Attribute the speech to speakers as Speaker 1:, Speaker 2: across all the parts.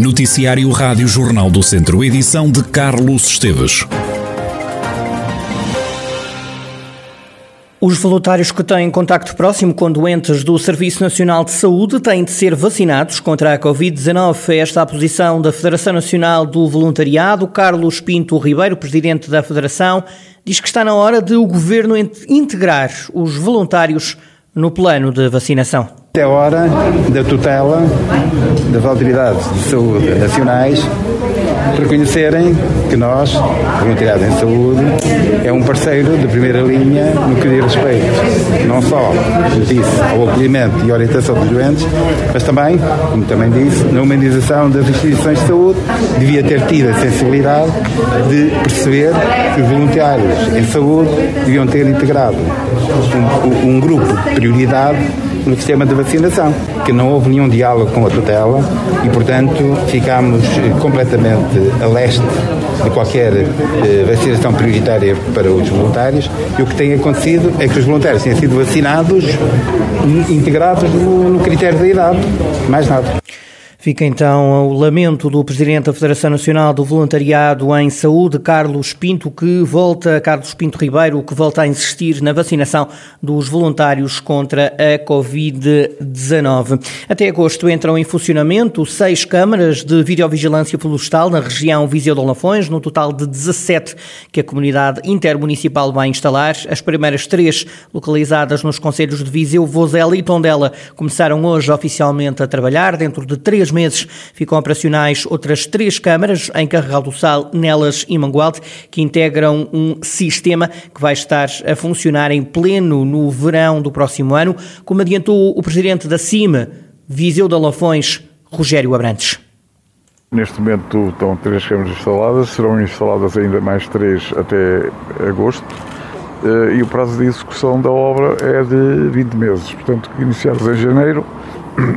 Speaker 1: Noticiário Rádio Jornal do Centro, edição de Carlos Esteves.
Speaker 2: Os voluntários que têm contacto próximo com doentes do Serviço Nacional de Saúde têm de ser vacinados contra a Covid-19. Esta é a posição da Federação Nacional do Voluntariado. Carlos Pinto Ribeiro, presidente da Federação, diz que está na hora de o governo integrar os voluntários no plano de vacinação.
Speaker 3: É hora da tutela das autoridades de saúde nacionais reconhecerem que nós, Voluntariado em Saúde, é um parceiro de primeira linha no que diz respeito, não só, como disse, ao acolhimento e orientação dos doentes, mas também, como também disse, na humanização das instituições de saúde, devia ter tido a sensibilidade de perceber que os voluntários em saúde deviam ter integrado um, um grupo de prioridade no sistema de vacinação, que não houve nenhum diálogo com a tutela e, portanto, ficámos completamente a leste de qualquer eh, vacinação prioritária para os voluntários e o que tem acontecido é que os voluntários têm sido vacinados integrados no, no critério da idade, mais nada.
Speaker 2: Fica então o lamento do Presidente da Federação Nacional do Voluntariado em Saúde, Carlos Pinto, que volta, Carlos Pinto Ribeiro, que volta a insistir na vacinação dos voluntários contra a Covid-19. Até agosto entram em funcionamento seis câmaras de videovigilância florestal na região Viseu de Lafões, no total de 17 que a comunidade intermunicipal vai instalar. As primeiras três, localizadas nos conselhos de Viseu, Vozela e Tondela, começaram hoje oficialmente a trabalhar dentro de três meses ficam operacionais outras três câmaras em Carregal do Sal, Nelas e Mangualde, que integram um sistema que vai estar a funcionar em pleno no verão do próximo ano, como adiantou o presidente da CIMA, Viseu de Lafões, Rogério Abrantes.
Speaker 4: Neste momento estão três câmaras instaladas, serão instaladas ainda mais três até agosto eh, e o prazo de execução da obra é de 20 meses, portanto, iniciados em janeiro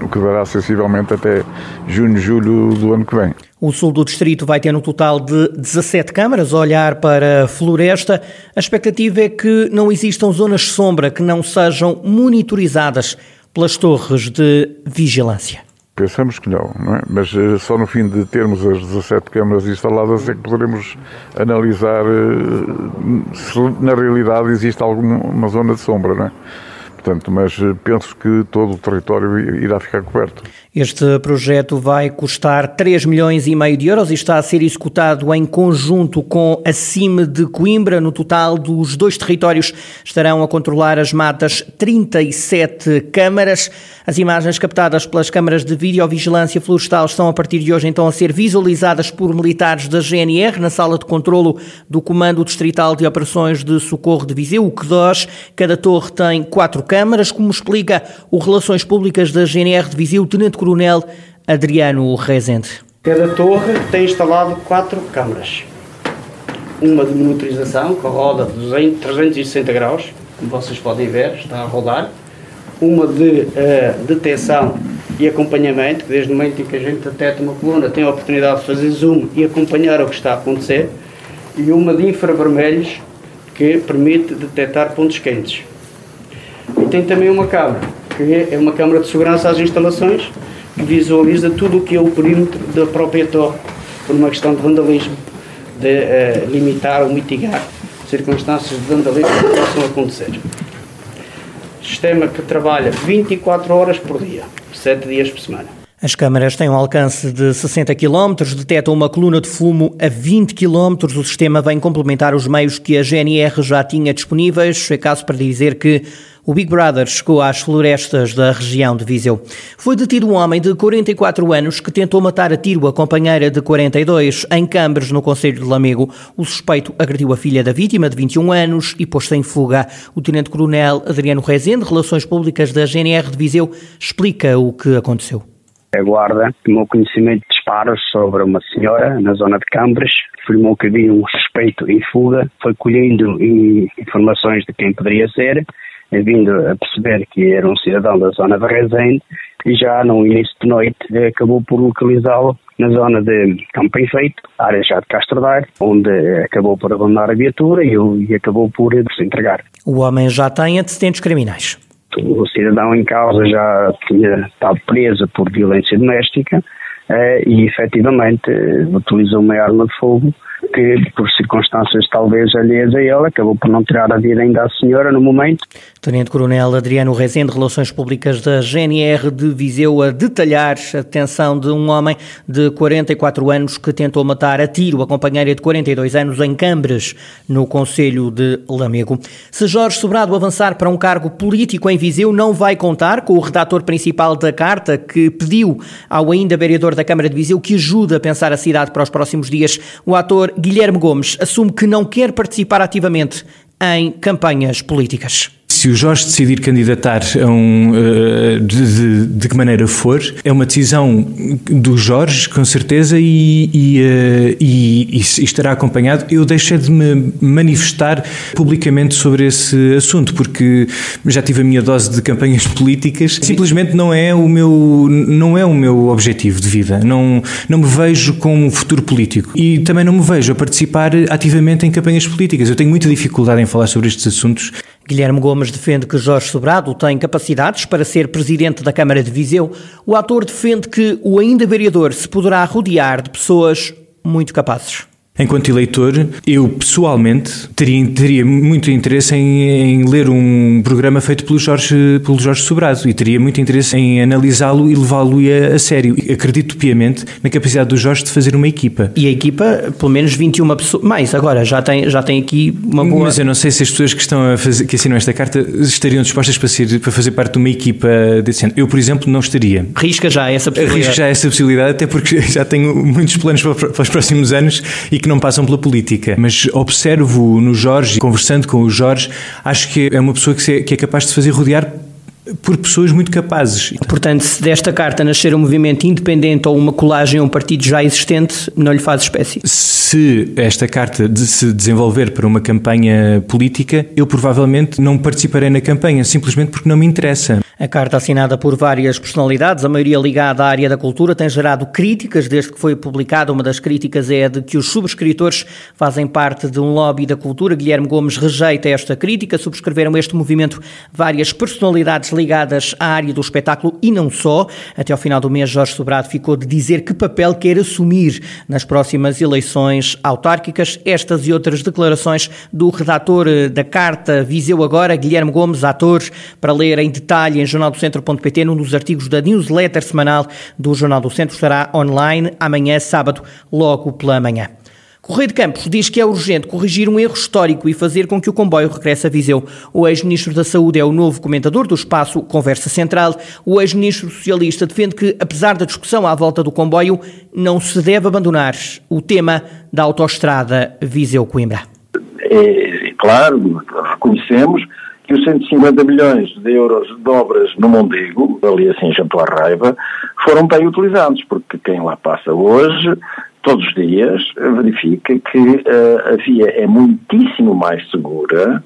Speaker 4: o que dará sensivelmente até junho, julho do ano que vem.
Speaker 2: O sul do distrito vai ter um total de 17 câmaras a olhar para a floresta. A expectativa é que não existam zonas sombra que não sejam monitorizadas pelas torres de vigilância.
Speaker 4: Pensamos que não, não é? mas eh, só no fim de termos as 17 câmaras instaladas é que poderemos analisar eh, se na realidade existe alguma zona de sombra, não é? Portanto, mas eh, penso que todo o território irá ficar coberto.
Speaker 2: Este projeto vai custar 3 milhões e meio de euros e está a ser executado em conjunto com a CIM de Coimbra. No total dos dois territórios estarão a controlar as matas 37 câmaras. As imagens captadas pelas câmaras de videovigilância florestal estão a partir de hoje então a ser visualizadas por militares da GNR na sala de controlo do Comando Distrital de Operações de Socorro de Viseu, o QDOS. Cada torre tem quatro câmaras, como explica o Relações Públicas da GNR de Viseu, Tenente Coronel Adriano Rezende.
Speaker 5: Cada torre tem instalado quatro câmaras. Uma de monitorização, que roda 200, 360 graus, como vocês podem ver, está a rodar. Uma de uh, detecção e acompanhamento, que desde o momento em que a gente detecta uma coluna tem a oportunidade de fazer zoom e acompanhar o que está a acontecer. E uma de infravermelhos, que permite detectar pontos quentes. E tem também uma câmara, que é uma câmara de segurança às instalações, visualiza tudo o que é o perímetro da própria torre, por uma questão de vandalismo, de uh, limitar ou mitigar circunstâncias de vandalismo que possam acontecer. Sistema que trabalha 24 horas por dia, 7 dias por semana.
Speaker 2: As câmaras têm um alcance de 60 km, detectam uma coluna de fumo a 20 km. O sistema vem complementar os meios que a GNR já tinha disponíveis. É caso para dizer que o Big Brother chegou às florestas da região de Viseu. Foi detido um homem de 44 anos que tentou matar a tiro a companheira de 42 em Cambres, no Conselho de Lamego. O suspeito agrediu a filha da vítima, de 21 anos, e pôs-se em fuga. O Tenente-Coronel Adriano Rezende, Relações Públicas da GNR de Viseu, explica o que aconteceu.
Speaker 6: A guarda tomou conhecimento de disparos sobre uma senhora na zona de Cambres, afirmou que havia um suspeito em fuga, foi colhendo informações de quem poderia ser, vindo a perceber que era um cidadão da zona de Rezende e já no início de noite acabou por localizá-lo na zona de Campo Enfeito, área já de Castro onde acabou por abandonar a viatura e acabou por se entregar.
Speaker 2: O homem já tem antecedentes criminais.
Speaker 6: O cidadão em causa já tinha estado preso por violência doméstica, e efetivamente utilizou uma arma de fogo que, por circunstâncias talvez alheias a ele, acabou por não tirar a vida ainda à senhora no momento.
Speaker 2: Tenente Coronel Adriano Rezende, Relações Públicas da GNR de Viseu, a detalhar a detenção de um homem de 44 anos que tentou matar a tiro a companheira de 42 anos em Cambres, no Conselho de Lamego. Se Jorge Sobrado avançar para um cargo político em Viseu, não vai contar com o redator principal da carta que pediu ao ainda vereador da Câmara de Viseu que ajude a pensar a cidade para os próximos dias. O ator Guilherme Gomes assume que não quer participar ativamente em campanhas políticas
Speaker 7: se o Jorge decidir candidatar a um, uh, de, de, de, que maneira for, é uma decisão do Jorge, com certeza, e, e, uh, e, e, estará acompanhado. Eu deixei de me manifestar publicamente sobre esse assunto, porque já tive a minha dose de campanhas políticas. Simplesmente não é o meu, não é o meu objetivo de vida. Não, não me vejo com um futuro político. E também não me vejo a participar ativamente em campanhas políticas. Eu tenho muita dificuldade em falar sobre estes assuntos
Speaker 2: Guilherme Gomes defende que Jorge Sobrado tem capacidades para ser presidente da Câmara de Viseu. O ator defende que o ainda vereador se poderá rodear de pessoas muito capazes.
Speaker 7: Enquanto eleitor, eu pessoalmente teria, teria muito interesse em, em, ler um programa feito pelo Jorge, pelo Jorge Sobrado e teria muito interesse em analisá-lo e levá-lo a, a, sério. Acredito piamente na capacidade do Jorge de fazer uma equipa.
Speaker 2: E a equipa, pelo menos 21 pessoas, mais agora, já tem, já tem aqui uma boa.
Speaker 7: Mas eu não sei se as pessoas que estão a fazer, que assinam esta carta estariam dispostas para, ser, para fazer parte de uma equipa decente. Eu, por exemplo, não estaria.
Speaker 2: Risca já essa possibilidade.
Speaker 7: Risca já essa possibilidade, até porque já tenho muitos planos para, para os próximos anos e que não passam pela política, mas observo no Jorge, conversando com o Jorge, acho que é uma pessoa que é capaz de fazer rodear por pessoas muito capazes.
Speaker 2: Portanto, se desta carta nascer um movimento independente ou uma colagem a um partido já existente, não lhe faz espécie?
Speaker 7: Se esta carta de se desenvolver para uma campanha política, eu provavelmente não participarei na campanha, simplesmente porque não me interessa.
Speaker 2: A carta assinada por várias personalidades, a maioria ligada à área da cultura, tem gerado críticas desde que foi publicada. Uma das críticas é a de que os subscritores fazem parte de um lobby da cultura. Guilherme Gomes rejeita esta crítica. Subscreveram este movimento várias personalidades ligadas à área do espetáculo e não só. Até ao final do mês, Jorge Sobrado ficou de dizer que papel quer assumir nas próximas eleições autárquicas. Estas e outras declarações do redator da carta Viseu Agora, Guilherme Gomes, ator, para ler em detalhe em jornaldocentro.pt, num dos artigos da newsletter semanal do Jornal do Centro, estará online amanhã, sábado, logo pela manhã. Correio de Campos diz que é urgente corrigir um erro histórico e fazer com que o comboio regresse a Viseu. O ex-ministro da Saúde é o novo comentador do espaço Conversa Central. O ex-ministro socialista defende que, apesar da discussão à volta do comboio, não se deve abandonar o tema da autoestrada Viseu-Coimbra.
Speaker 8: É, claro, reconhecemos que os 150 milhões de euros de obras no Mondego, ali assim junto à Raiva, foram bem utilizados, porque quem lá passa hoje, todos os dias, verifica que uh, a via é muitíssimo mais segura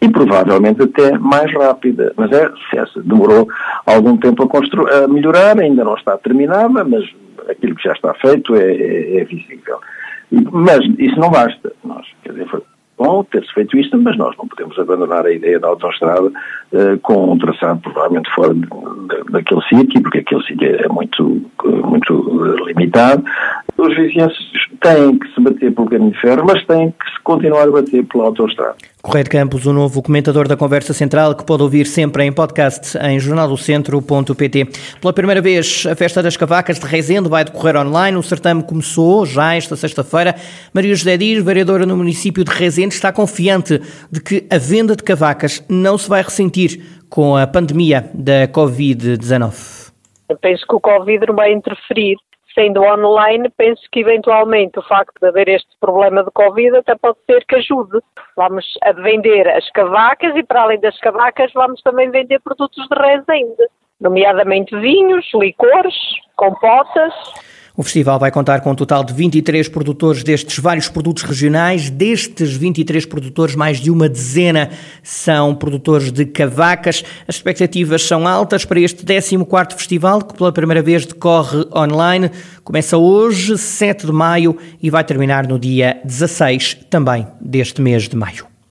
Speaker 8: e provavelmente até mais rápida. Mas é, essa demorou algum tempo a, a melhorar, ainda não está terminada, mas aquilo que já está feito é, é, é visível. Mas isso não basta. Nós, quer dizer, foi bom ter-se feito isto, mas nós não podemos abandonar a ideia da autoestrada uh, com um traçado provavelmente fora de, de, daquele sítio, porque aquele sítio é muito, muito limitado. Os vizinhos têm que se bater pelo caminho de ferro, mas têm que se continuar a bater pela autoestrada.
Speaker 2: Correio de Campos, o novo comentador da Conversa Central, que pode ouvir sempre em podcast em jornaldocentro.pt. Pela primeira vez, a Festa das Cavacas de Reisende vai decorrer online. O certame começou já esta sexta-feira. Maria José Dias, vereadora no município de Reisende, está confiante de que a venda de cavacas não se vai ressentir com a pandemia da Covid-19.
Speaker 9: Eu penso que o Covid não vai interferir sendo online, penso que eventualmente o facto de haver este problema de Covid até pode ser que ajude. Vamos a vender as cavacas e para além das cavacas vamos também vender produtos de ainda, nomeadamente vinhos, licores, compotas.
Speaker 2: O festival vai contar com um total de 23 produtores destes vários produtos regionais. Destes 23 produtores, mais de uma dezena são produtores de cavacas. As expectativas são altas para este 14º festival, que pela primeira vez decorre online. Começa hoje, 7 de maio, e vai terminar no dia 16 também deste mês de maio.